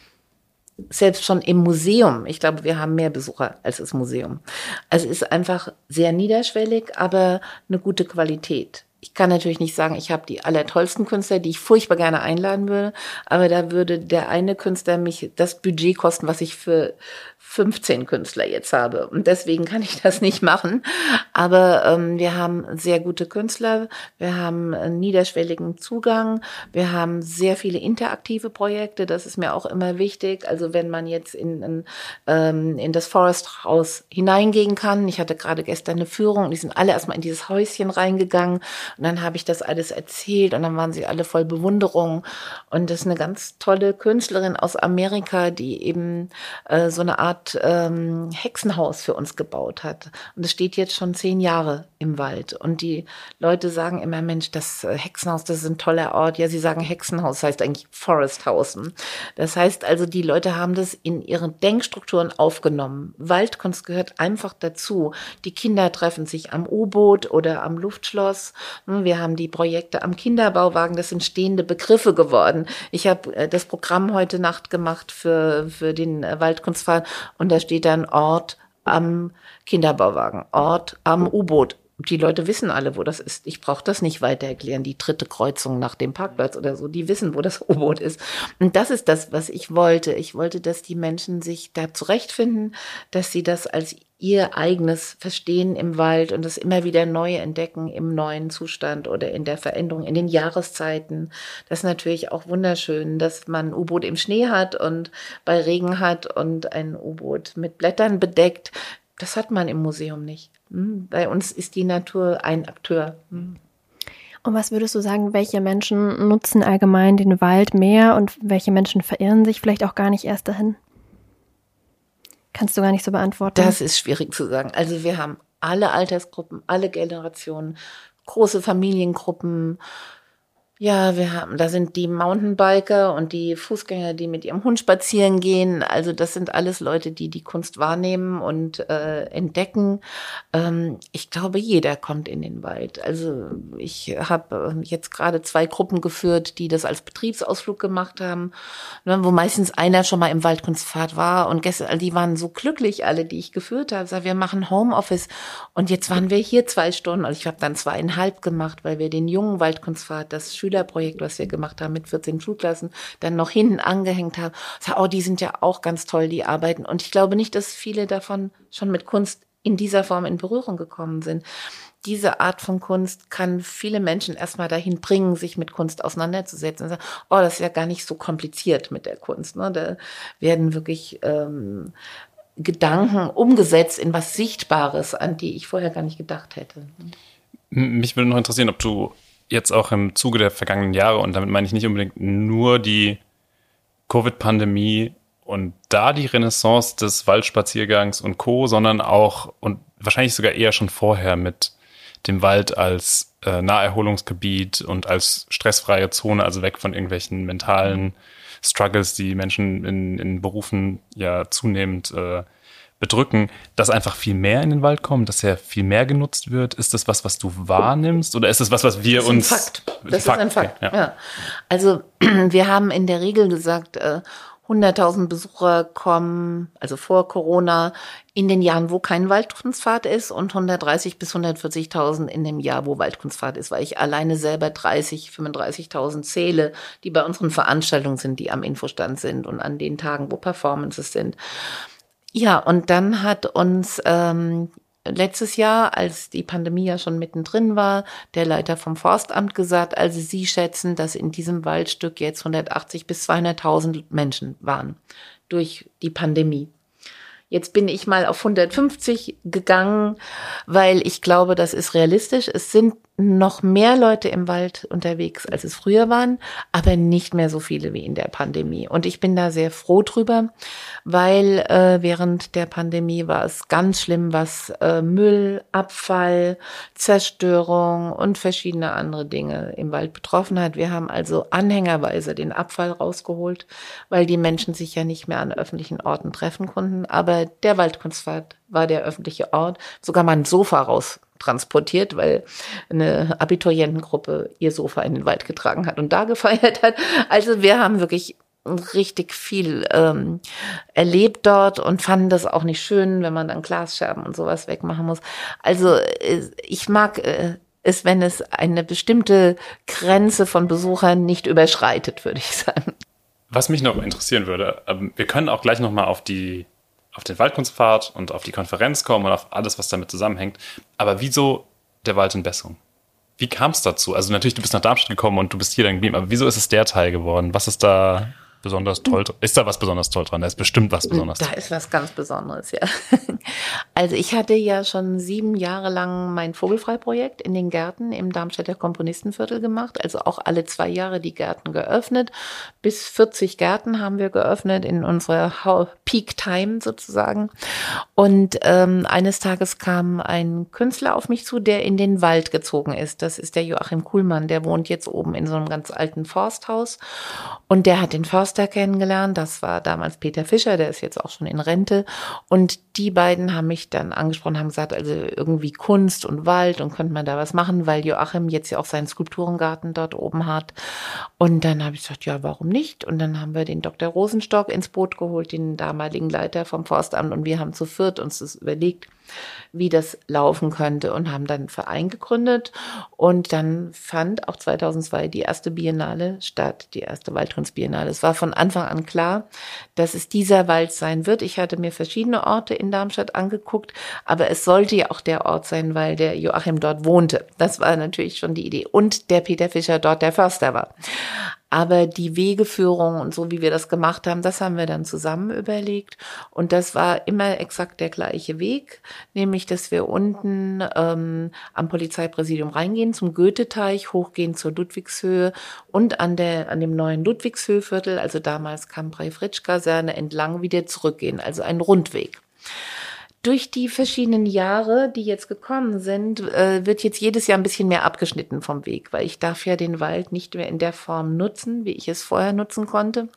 selbst schon im Museum, ich glaube, wir haben mehr Besucher als das Museum. Also es ist einfach sehr niederschwellig, aber eine gute Qualität ich kann natürlich nicht sagen, ich habe die allertollsten Künstler, die ich furchtbar gerne einladen würde, aber da würde der eine Künstler mich das Budget kosten, was ich für 15 Künstler jetzt habe. Und deswegen kann ich das nicht machen. Aber ähm, wir haben sehr gute Künstler, wir haben niederschwelligen Zugang, wir haben sehr viele interaktive Projekte, das ist mir auch immer wichtig. Also wenn man jetzt in, in, ähm, in das Forest House hineingehen kann, ich hatte gerade gestern eine Führung, die sind alle erstmal in dieses Häuschen reingegangen und dann habe ich das alles erzählt und dann waren sie alle voll Bewunderung. Und das ist eine ganz tolle Künstlerin aus Amerika, die eben äh, so eine Art Art ähm, Hexenhaus für uns gebaut hat. Und es steht jetzt schon zehn Jahre im Wald. Und die Leute sagen immer, Mensch, das äh, Hexenhaus, das ist ein toller Ort. Ja, sie sagen Hexenhaus, das heißt eigentlich Foresthausen. Das heißt also, die Leute haben das in ihre Denkstrukturen aufgenommen. Waldkunst gehört einfach dazu. Die Kinder treffen sich am U-Boot oder am Luftschloss. Hm, wir haben die Projekte am Kinderbauwagen. Das sind stehende Begriffe geworden. Ich habe äh, das Programm heute Nacht gemacht für, für den äh, Waldkunstfall und da steht dann Ort am Kinderbauwagen, Ort am U-Boot. Die Leute wissen alle, wo das ist. Ich brauche das nicht weiter erklären. Die dritte Kreuzung nach dem Parkplatz oder so, die wissen, wo das U-Boot ist. Und das ist das, was ich wollte. Ich wollte, dass die Menschen sich da zurechtfinden, dass sie das als ihr eigenes Verstehen im Wald und das immer wieder neu entdecken im neuen Zustand oder in der Veränderung in den Jahreszeiten. Das ist natürlich auch wunderschön, dass man U-Boot im Schnee hat und bei Regen hat und ein U-Boot mit Blättern bedeckt. Das hat man im Museum nicht. Hm, bei uns ist die Natur ein Akteur. Hm. Und was würdest du sagen, welche Menschen nutzen allgemein den Wald mehr und welche Menschen verirren sich vielleicht auch gar nicht erst dahin? Kannst du gar nicht so beantworten. Das ist schwierig zu sagen. Also wir haben alle Altersgruppen, alle Generationen, große Familiengruppen, ja, wir haben, da sind die Mountainbiker und die Fußgänger, die mit ihrem Hund spazieren gehen. Also das sind alles Leute, die die Kunst wahrnehmen und äh, entdecken. Ähm, ich glaube, jeder kommt in den Wald. Also ich habe äh, jetzt gerade zwei Gruppen geführt, die das als Betriebsausflug gemacht haben, ne, wo meistens einer schon mal im Waldkunstpfad war und gestern, die waren so glücklich, alle, die ich geführt habe. Sag, wir machen Homeoffice und jetzt waren wir hier zwei Stunden. Also ich habe dann zweieinhalb gemacht, weil wir den jungen Waldkunstpfad, das Schüler Schülerprojekt, was wir gemacht haben mit 14 Schulklassen, dann noch hinten angehängt haben. Sag, oh, die sind ja auch ganz toll, die arbeiten. Und ich glaube nicht, dass viele davon schon mit Kunst in dieser Form in Berührung gekommen sind. Diese Art von Kunst kann viele Menschen erstmal dahin bringen, sich mit Kunst auseinanderzusetzen und sagen, oh, das ist ja gar nicht so kompliziert mit der Kunst. Ne? Da werden wirklich ähm, Gedanken umgesetzt in was Sichtbares, an die ich vorher gar nicht gedacht hätte. Mich würde noch interessieren, ob du jetzt auch im Zuge der vergangenen Jahre, und damit meine ich nicht unbedingt nur die Covid-Pandemie und da die Renaissance des Waldspaziergangs und Co., sondern auch und wahrscheinlich sogar eher schon vorher mit dem Wald als äh, Naherholungsgebiet und als stressfreie Zone, also weg von irgendwelchen mentalen Struggles, die Menschen in, in Berufen ja zunehmend äh, bedrücken, dass einfach viel mehr in den Wald kommt, dass er viel mehr genutzt wird? Ist das was, was du wahrnimmst oder ist das was, was wir das uns... Ist ein Fakt. Das Fakt, ist ein Fakt, okay, ja. ja. Also wir haben in der Regel gesagt, äh, 100.000 Besucher kommen, also vor Corona, in den Jahren, wo kein Waldkunstfahrt ist und 130 bis 140.000 in dem Jahr, wo Waldkunstfahrt ist, weil ich alleine selber 30, 35.000 zähle, die bei unseren Veranstaltungen sind, die am Infostand sind und an den Tagen, wo Performances sind. Ja, und dann hat uns ähm, letztes Jahr, als die Pandemie ja schon mittendrin war, der Leiter vom Forstamt gesagt, also Sie schätzen, dass in diesem Waldstück jetzt 180 bis 200.000 Menschen waren durch die Pandemie. Jetzt bin ich mal auf 150 gegangen, weil ich glaube, das ist realistisch. Es sind noch mehr Leute im Wald unterwegs, als es früher waren, aber nicht mehr so viele wie in der Pandemie. Und ich bin da sehr froh drüber, weil äh, während der Pandemie war es ganz schlimm, was äh, Müll, Abfall, Zerstörung und verschiedene andere Dinge im Wald betroffen hat. Wir haben also anhängerweise den Abfall rausgeholt, weil die Menschen sich ja nicht mehr an öffentlichen Orten treffen konnten. Aber der Waldkunstfahrt war der öffentliche Ort, sogar mal ein Sofa raus transportiert, weil eine Abiturientengruppe ihr Sofa in den Wald getragen hat und da gefeiert hat. Also wir haben wirklich richtig viel ähm, erlebt dort und fanden das auch nicht schön, wenn man dann Glasscherben und sowas wegmachen muss. Also äh, ich mag äh, es, wenn es eine bestimmte Grenze von Besuchern nicht überschreitet, würde ich sagen. Was mich noch interessieren würde, ähm, wir können auch gleich noch mal auf die auf den Waldkunstpfad und auf die Konferenz kommen und auf alles, was damit zusammenhängt. Aber wieso der Wald in Bessung? Wie kam es dazu? Also natürlich, du bist nach Darmstadt gekommen und du bist hier dann geblieben, aber wieso ist es der Teil geworden? Was ist da besonders toll? Ist da was besonders toll dran? Da ist bestimmt was besonders Da ist was ganz Besonderes, ja. Also ich hatte ja schon sieben Jahre lang mein Vogelfreiprojekt in den Gärten im Darmstädter Komponistenviertel gemacht. Also auch alle zwei Jahre die Gärten geöffnet. Bis 40 Gärten haben wir geöffnet in unserer Peak Time sozusagen. Und ähm, eines Tages kam ein Künstler auf mich zu, der in den Wald gezogen ist. Das ist der Joachim Kuhlmann. Der wohnt jetzt oben in so einem ganz alten Forsthaus. Und der hat den Förster kennengelernt. Das war damals Peter Fischer, der ist jetzt auch schon in Rente. Und die beiden haben mich dann angesprochen, haben gesagt, also irgendwie Kunst und Wald und könnte man da was machen, weil Joachim jetzt ja auch seinen Skulpturengarten dort oben hat. Und dann habe ich gesagt, ja, warum nicht? Und dann haben wir den Dr. Rosenstock ins Boot geholt, den damaligen Leiter vom Forstamt, und wir haben zu viert uns das überlegt, wie das laufen könnte und haben dann einen Verein gegründet. Und dann fand auch 2002 die erste Biennale statt, die erste Waldkunstbiennale. Es war von Anfang an klar, dass es dieser Wald sein wird. Ich hatte mir verschiedene Orte in Darmstadt angeguckt, aber es sollte ja auch der Ort sein, weil der Joachim dort wohnte. Das war natürlich schon die Idee. Und der Peter Fischer dort der Förster war. Aber die Wegeführung und so, wie wir das gemacht haben, das haben wir dann zusammen überlegt. Und das war immer exakt der gleiche Weg, nämlich, dass wir unten ähm, am Polizeipräsidium reingehen, zum Goetheteich, hochgehen zur Ludwigshöhe und an der, an dem neuen Ludwigshöhviertel, also damals Cambrai-Fritsch-Kaserne, entlang wieder zurückgehen, also ein Rundweg durch die verschiedenen Jahre, die jetzt gekommen sind, äh, wird jetzt jedes Jahr ein bisschen mehr abgeschnitten vom Weg, weil ich darf ja den Wald nicht mehr in der Form nutzen, wie ich es vorher nutzen konnte.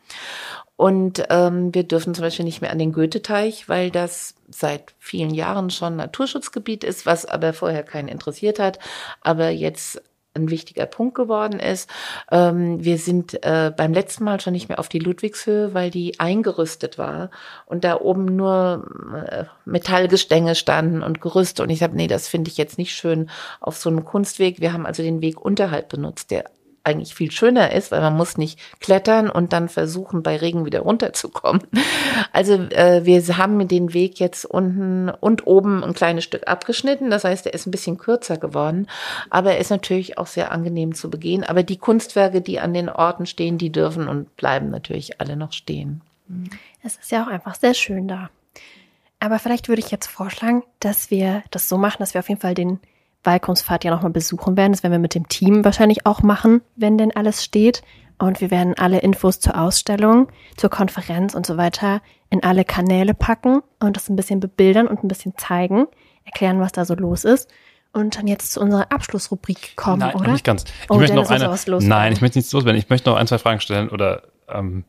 Und ähm, wir dürfen zum Beispiel nicht mehr an den Goetheteich, weil das seit vielen Jahren schon Naturschutzgebiet ist, was aber vorher keinen interessiert hat, aber jetzt ein wichtiger Punkt geworden ist. Ähm, wir sind äh, beim letzten Mal schon nicht mehr auf die Ludwigshöhe, weil die eingerüstet war und da oben nur äh, Metallgestänge standen und Gerüste. Und ich habe, nee, das finde ich jetzt nicht schön auf so einem Kunstweg. Wir haben also den Weg unterhalb benutzt, der eigentlich viel schöner ist, weil man muss nicht klettern und dann versuchen, bei Regen wieder runterzukommen. Also äh, wir haben den Weg jetzt unten und oben ein kleines Stück abgeschnitten. Das heißt, er ist ein bisschen kürzer geworden, aber er ist natürlich auch sehr angenehm zu begehen. Aber die Kunstwerke, die an den Orten stehen, die dürfen und bleiben natürlich alle noch stehen. Es ist ja auch einfach sehr schön da. Aber vielleicht würde ich jetzt vorschlagen, dass wir das so machen, dass wir auf jeden Fall den Waldkunstfahrt ja nochmal besuchen werden. Das werden wir mit dem Team wahrscheinlich auch machen, wenn denn alles steht. Und wir werden alle Infos zur Ausstellung, zur Konferenz und so weiter in alle Kanäle packen und das ein bisschen bebildern und ein bisschen zeigen, erklären, was da so los ist. Und dann jetzt zu unserer Abschlussrubrik kommen, Nein, oder? nicht ganz. Ich Oh, möchte noch eine. Nein, ich möchte nichts loswerden. Ich möchte noch ein, zwei Fragen stellen oder ähm,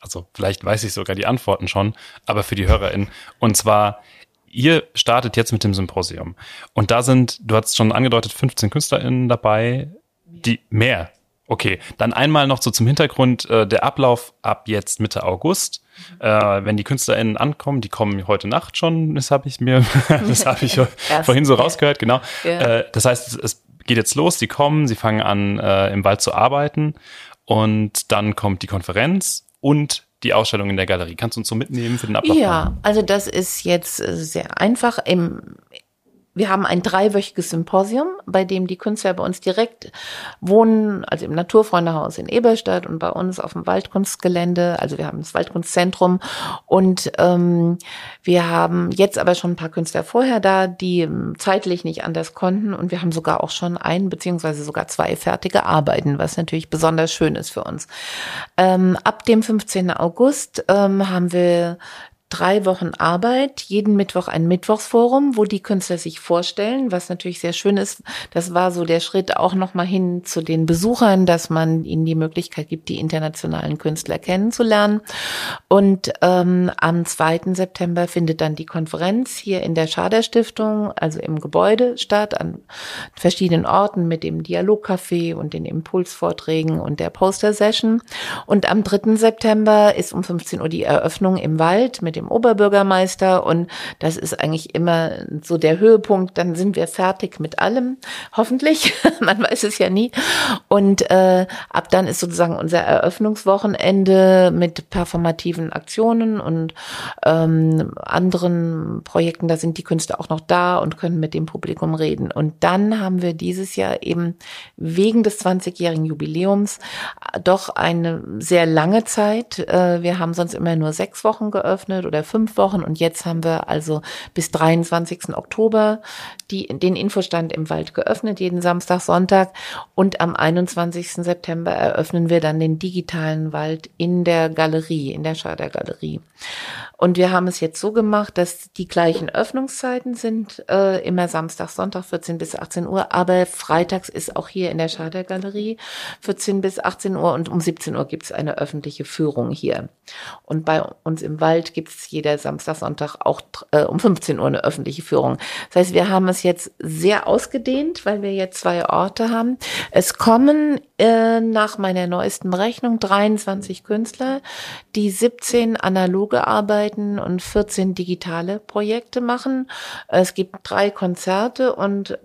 also vielleicht weiß ich sogar die Antworten schon, aber für die HörerInnen. Und zwar, ihr startet jetzt mit dem Symposium. Und da sind, du hast schon angedeutet, 15 KünstlerInnen dabei, die mehr. Okay, dann einmal noch so zum Hintergrund äh, der Ablauf ab jetzt Mitte August. Äh, wenn die KünstlerInnen ankommen, die kommen heute Nacht schon, das habe ich mir, das habe ich vorhin so rausgehört, genau. Ja. Äh, das heißt, es, es geht jetzt los, die kommen, sie fangen an, äh, im Wald zu arbeiten und dann kommt die Konferenz und die Ausstellung in der Galerie. Kannst du uns so mitnehmen für den Ablauf? Ja, also das ist jetzt äh, sehr einfach. Im, wir haben ein dreiwöchiges Symposium, bei dem die Künstler bei uns direkt wohnen, also im Naturfreundehaus in Eberstadt und bei uns auf dem Waldkunstgelände. Also wir haben das Waldkunstzentrum und ähm, wir haben jetzt aber schon ein paar Künstler vorher da, die ähm, zeitlich nicht anders konnten und wir haben sogar auch schon ein beziehungsweise sogar zwei fertige Arbeiten, was natürlich besonders schön ist für uns. Ähm, ab dem 15. August ähm, haben wir drei Wochen Arbeit, jeden Mittwoch ein Mittwochsforum, wo die Künstler sich vorstellen, was natürlich sehr schön ist. Das war so der Schritt auch nochmal hin zu den Besuchern, dass man ihnen die Möglichkeit gibt, die internationalen Künstler kennenzulernen. Und ähm, am 2. September findet dann die Konferenz hier in der Schader Stiftung, also im Gebäude statt, an verschiedenen Orten mit dem Dialogcafé und den Impulsvorträgen und der Poster-Session. Und am 3. September ist um 15 Uhr die Eröffnung im Wald mit dem Oberbürgermeister und das ist eigentlich immer so der Höhepunkt. Dann sind wir fertig mit allem, hoffentlich. Man weiß es ja nie. Und äh, ab dann ist sozusagen unser Eröffnungswochenende mit performativen Aktionen und ähm, anderen Projekten. Da sind die Künstler auch noch da und können mit dem Publikum reden. Und dann haben wir dieses Jahr eben wegen des 20-jährigen Jubiläums doch eine sehr lange Zeit. Äh, Wir haben sonst immer nur sechs Wochen geöffnet oder fünf Wochen und jetzt haben wir also bis 23. Oktober die, den Infostand im Wald geöffnet, jeden Samstag, Sonntag und am 21. September eröffnen wir dann den digitalen Wald in der Galerie, in der Schader Galerie. Und wir haben es jetzt so gemacht, dass die gleichen Öffnungszeiten sind, äh, immer Samstag, Sonntag 14 bis 18 Uhr, aber freitags ist auch hier in der Schader Galerie 14 bis 18 Uhr und um 17 Uhr gibt es eine öffentliche Führung hier. Und bei uns im Wald gibt es jeder Samstag, Sonntag auch äh, um 15 Uhr eine öffentliche Führung. Das heißt, wir haben es jetzt sehr ausgedehnt, weil wir jetzt zwei Orte haben. Es kommen äh, nach meiner neuesten Berechnung 23 Künstler, die 17 analoge Arbeiten und 14 digitale Projekte machen. Es gibt drei Konzerte und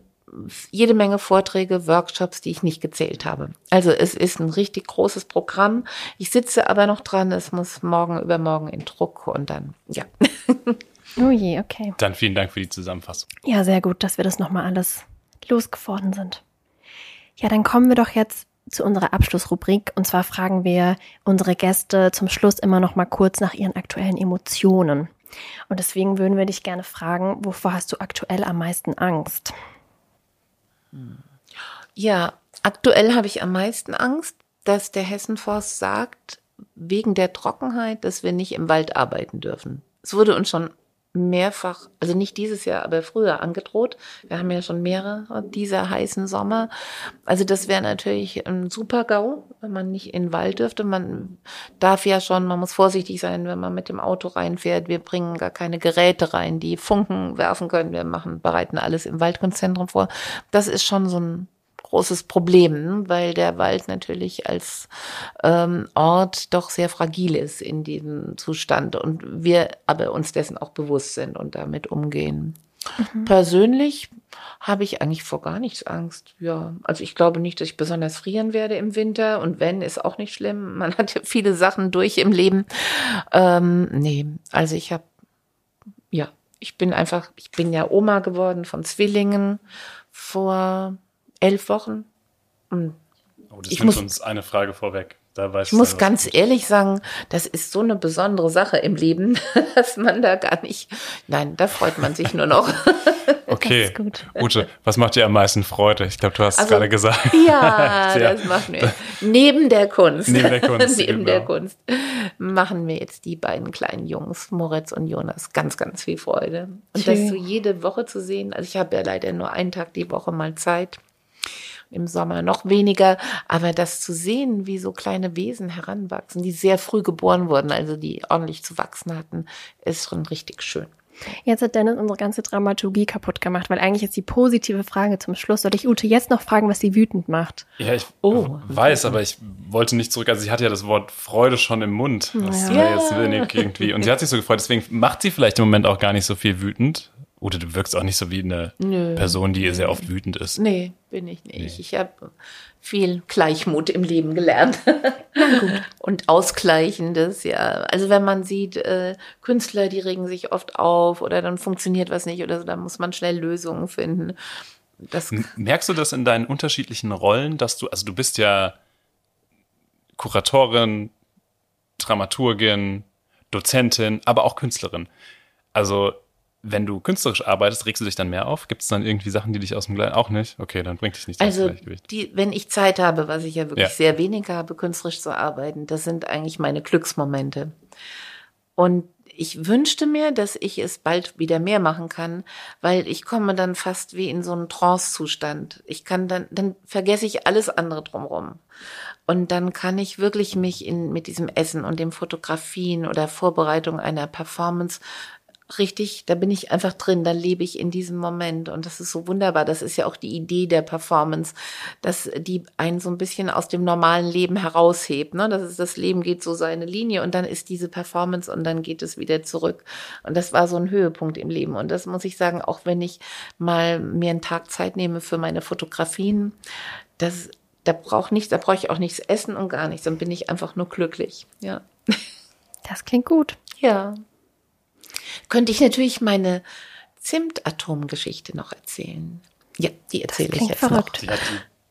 jede Menge Vorträge, Workshops, die ich nicht gezählt habe. Also es ist ein richtig großes Programm. Ich sitze aber noch dran. Es muss morgen übermorgen in Druck und dann, ja. Oh je, okay. Dann vielen Dank für die Zusammenfassung. Ja, sehr gut, dass wir das nochmal alles losgeworden sind. Ja, dann kommen wir doch jetzt zu unserer Abschlussrubrik. Und zwar fragen wir unsere Gäste zum Schluss immer noch mal kurz nach ihren aktuellen Emotionen. Und deswegen würden wir dich gerne fragen, wovor hast du aktuell am meisten Angst? Ja, aktuell habe ich am meisten Angst, dass der Hessenforst sagt, wegen der Trockenheit, dass wir nicht im Wald arbeiten dürfen. Es wurde uns schon mehrfach, also nicht dieses Jahr, aber früher angedroht. Wir haben ja schon mehrere dieser heißen Sommer. Also das wäre natürlich ein super GAU, wenn man nicht in den Wald dürfte. Man darf ja schon, man muss vorsichtig sein, wenn man mit dem Auto reinfährt. Wir bringen gar keine Geräte rein, die Funken werfen können. Wir machen, bereiten alles im Waldkunstzentrum vor. Das ist schon so ein großes Problem, weil der Wald natürlich als ähm, Ort doch sehr fragil ist in diesem Zustand und wir aber uns dessen auch bewusst sind und damit umgehen. Mhm. Persönlich habe ich eigentlich vor gar nichts Angst. Ja, also ich glaube nicht, dass ich besonders frieren werde im Winter und wenn, ist auch nicht schlimm. Man hat ja viele Sachen durch im Leben. Ähm, nee, also ich habe, ja, ich bin einfach, ich bin ja Oma geworden von Zwillingen vor elf Wochen. Und oh, das ich nimmt muss, uns eine Frage vorweg. ich muss ganz gut. ehrlich sagen, das ist so eine besondere Sache im Leben, dass man da gar nicht. Nein, da freut man sich nur noch. Okay, Ute, was macht dir am meisten Freude? Ich glaube, du hast also, es gerade gesagt. Ja, das machen wir. Neben der Kunst. Neben der Kunst. Neben genau. der Kunst machen mir jetzt die beiden kleinen Jungs, Moritz und Jonas, ganz, ganz viel Freude. Und Schön. das so jede Woche zu sehen. Also ich habe ja leider nur einen Tag die Woche mal Zeit im Sommer noch weniger. Aber das zu sehen, wie so kleine Wesen heranwachsen, die sehr früh geboren wurden, also die ordentlich zu wachsen hatten, ist schon richtig schön. Jetzt hat Dennis unsere ganze Dramaturgie kaputt gemacht, weil eigentlich jetzt die positive Frage zum Schluss. Soll ich Ute jetzt noch fragen, was sie wütend macht? Ja, ich oh, weiß, aber ich wollte nicht zurück. Also sie hatte ja das Wort Freude schon im Mund. Das ja. war jetzt wenig irgendwie. Und sie hat sich so gefreut. Deswegen macht sie vielleicht im Moment auch gar nicht so viel wütend. Oder du wirkst auch nicht so wie eine Nö. Person, die sehr oft wütend ist. Nee, bin ich nicht. Nee. Ich habe viel Gleichmut im Leben gelernt. Und Ausgleichendes, ja. Also wenn man sieht, äh, Künstler, die regen sich oft auf oder dann funktioniert was nicht oder so, dann muss man schnell Lösungen finden. Das Merkst du das in deinen unterschiedlichen Rollen, dass du, also du bist ja Kuratorin, Dramaturgin, Dozentin, aber auch Künstlerin. Also wenn du künstlerisch arbeitest, regst du dich dann mehr auf? Gibt es dann irgendwie Sachen, die dich aus dem Gleis auch nicht? Okay, dann bringt dich nicht also die, wenn ich Zeit habe, was ich ja wirklich ja. sehr wenig habe, künstlerisch zu arbeiten, das sind eigentlich meine Glücksmomente. Und ich wünschte mir, dass ich es bald wieder mehr machen kann, weil ich komme dann fast wie in so einen Trance-Zustand. Ich kann dann, dann vergesse ich alles andere drumherum. Und dann kann ich wirklich mich in, mit diesem Essen und dem Fotografien oder Vorbereitung einer Performance richtig, da bin ich einfach drin, da lebe ich in diesem Moment und das ist so wunderbar. Das ist ja auch die Idee der Performance, dass die einen so ein bisschen aus dem normalen Leben heraushebt. Ne? Das ist das Leben geht so seine Linie und dann ist diese Performance und dann geht es wieder zurück. Und das war so ein Höhepunkt im Leben. Und das muss ich sagen, auch wenn ich mal mir einen Tag Zeit nehme für meine Fotografien, das da braucht nichts, da brauche ich auch nichts essen und gar nichts. Dann bin ich einfach nur glücklich. Ja. Das klingt gut. Ja könnte ich natürlich meine Zimtatomgeschichte noch erzählen. Ja, die erzähle ich jetzt verrückt. noch.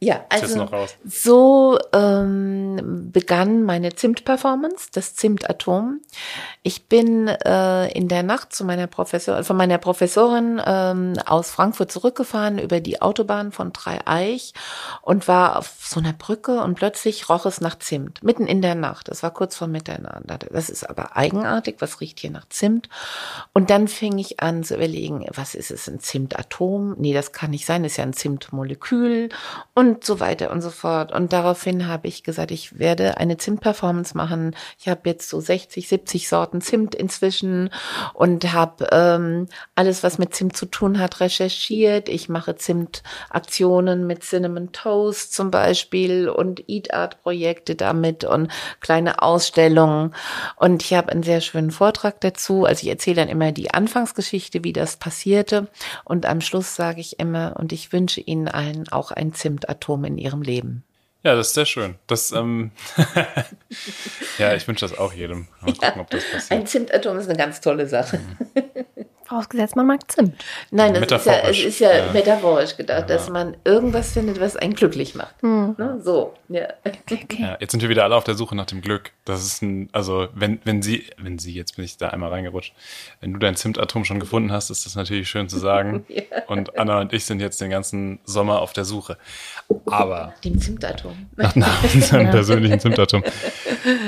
Ja, also so ähm, begann meine Zimt-Performance, das Zimt-Atom. Ich bin äh, in der Nacht zu meiner Professor, von meiner Professorin ähm, aus Frankfurt zurückgefahren über die Autobahn von Dreieich und war auf so einer Brücke und plötzlich roch es nach Zimt, mitten in der Nacht. Das war kurz vor Mitternacht. Das ist aber eigenartig, was riecht hier nach Zimt? Und dann fing ich an zu überlegen, was ist es, ein Zimtatom? Nee, das kann nicht sein, das ist ja ein Zimtmolekül. Und und so weiter und so fort. Und daraufhin habe ich gesagt, ich werde eine Zimt-Performance machen. Ich habe jetzt so 60, 70 Sorten Zimt inzwischen und habe ähm, alles, was mit Zimt zu tun hat, recherchiert. Ich mache Zimt-Aktionen mit Cinnamon Toast zum Beispiel und Eat Art Projekte damit und kleine Ausstellungen. Und ich habe einen sehr schönen Vortrag dazu. Also ich erzähle dann immer die Anfangsgeschichte, wie das passierte. Und am Schluss sage ich immer, und ich wünsche Ihnen allen auch ein Zimt Atom in ihrem Leben. Ja, das ist sehr schön. Das, ähm ja, ich wünsche das auch jedem. Mal gucken, ja, ob das passiert. Ein Zimtatom ist eine ganz tolle Sache. Vorausgesetzt, man mag Zimt. Nein, das ist ja, es Metaphorisch. ist ja, Ja. metaphorisch gedacht, Ja. dass man irgendwas findet, was einen glücklich macht. Hm. Ne? So, ja. Okay. Ja, jetzt sind wir wieder alle auf der Suche nach dem Glück. Das ist ein, also wenn, wenn sie, wenn sie, jetzt bin ich da einmal reingerutscht, wenn du dein Zimtatom schon gefunden hast, ist das natürlich schön zu sagen. Und Anna und ich sind jetzt den ganzen Sommer auf der Suche. Aber Dem Zimtatom. nach, nach unserem persönlichen Zimtatom.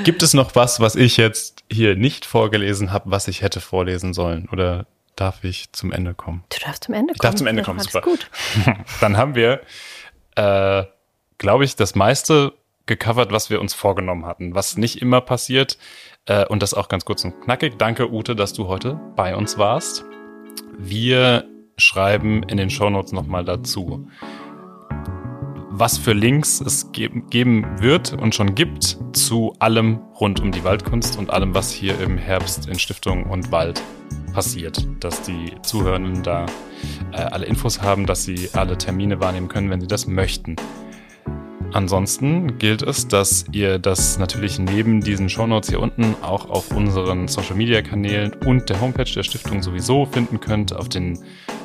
Gibt es noch was, was ich jetzt hier nicht vorgelesen habe, was ich hätte vorlesen sollen? Oder darf ich zum Ende kommen? Du darfst zum Ende kommen. Ich darf zum Ende kommen, super. gut. Dann haben wir, äh, glaube ich, das meiste gecovert, was wir uns vorgenommen hatten, was nicht immer passiert. Äh, und das auch ganz kurz und knackig. Danke, Ute, dass du heute bei uns warst. Wir schreiben in den Shownotes nochmal dazu, was für Links es ge geben wird und schon gibt zu allem rund um die Waldkunst und allem, was hier im Herbst in Stiftung und Wald passiert, dass die Zuhörenden da äh, alle Infos haben, dass sie alle Termine wahrnehmen können, wenn sie das möchten. Ansonsten gilt es, dass ihr das natürlich neben diesen Shownotes hier unten auch auf unseren Social Media Kanälen und der Homepage der Stiftung sowieso finden könnt, auf den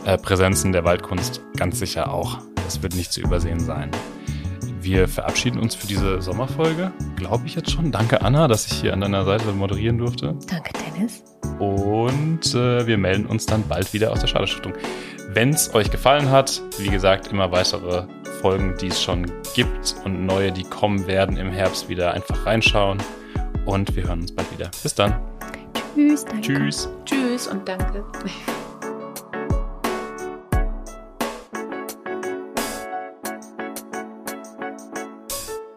äh, Präsenzen der Waldkunst ganz sicher auch. Das wird nicht zu übersehen sein. Wir verabschieden uns für diese Sommerfolge, glaube ich jetzt schon. Danke Anna, dass ich hier an deiner Seite moderieren durfte. Danke, Dennis. Und äh, wir melden uns dann bald wieder aus der Schadestiftung. Wenn es euch gefallen hat, wie gesagt, immer weitere Folgen, die es schon gibt und neue, die kommen werden im Herbst wieder einfach reinschauen. Und wir hören uns bald wieder. Bis dann. Tschüss, danke. Tschüss. Tschüss und danke.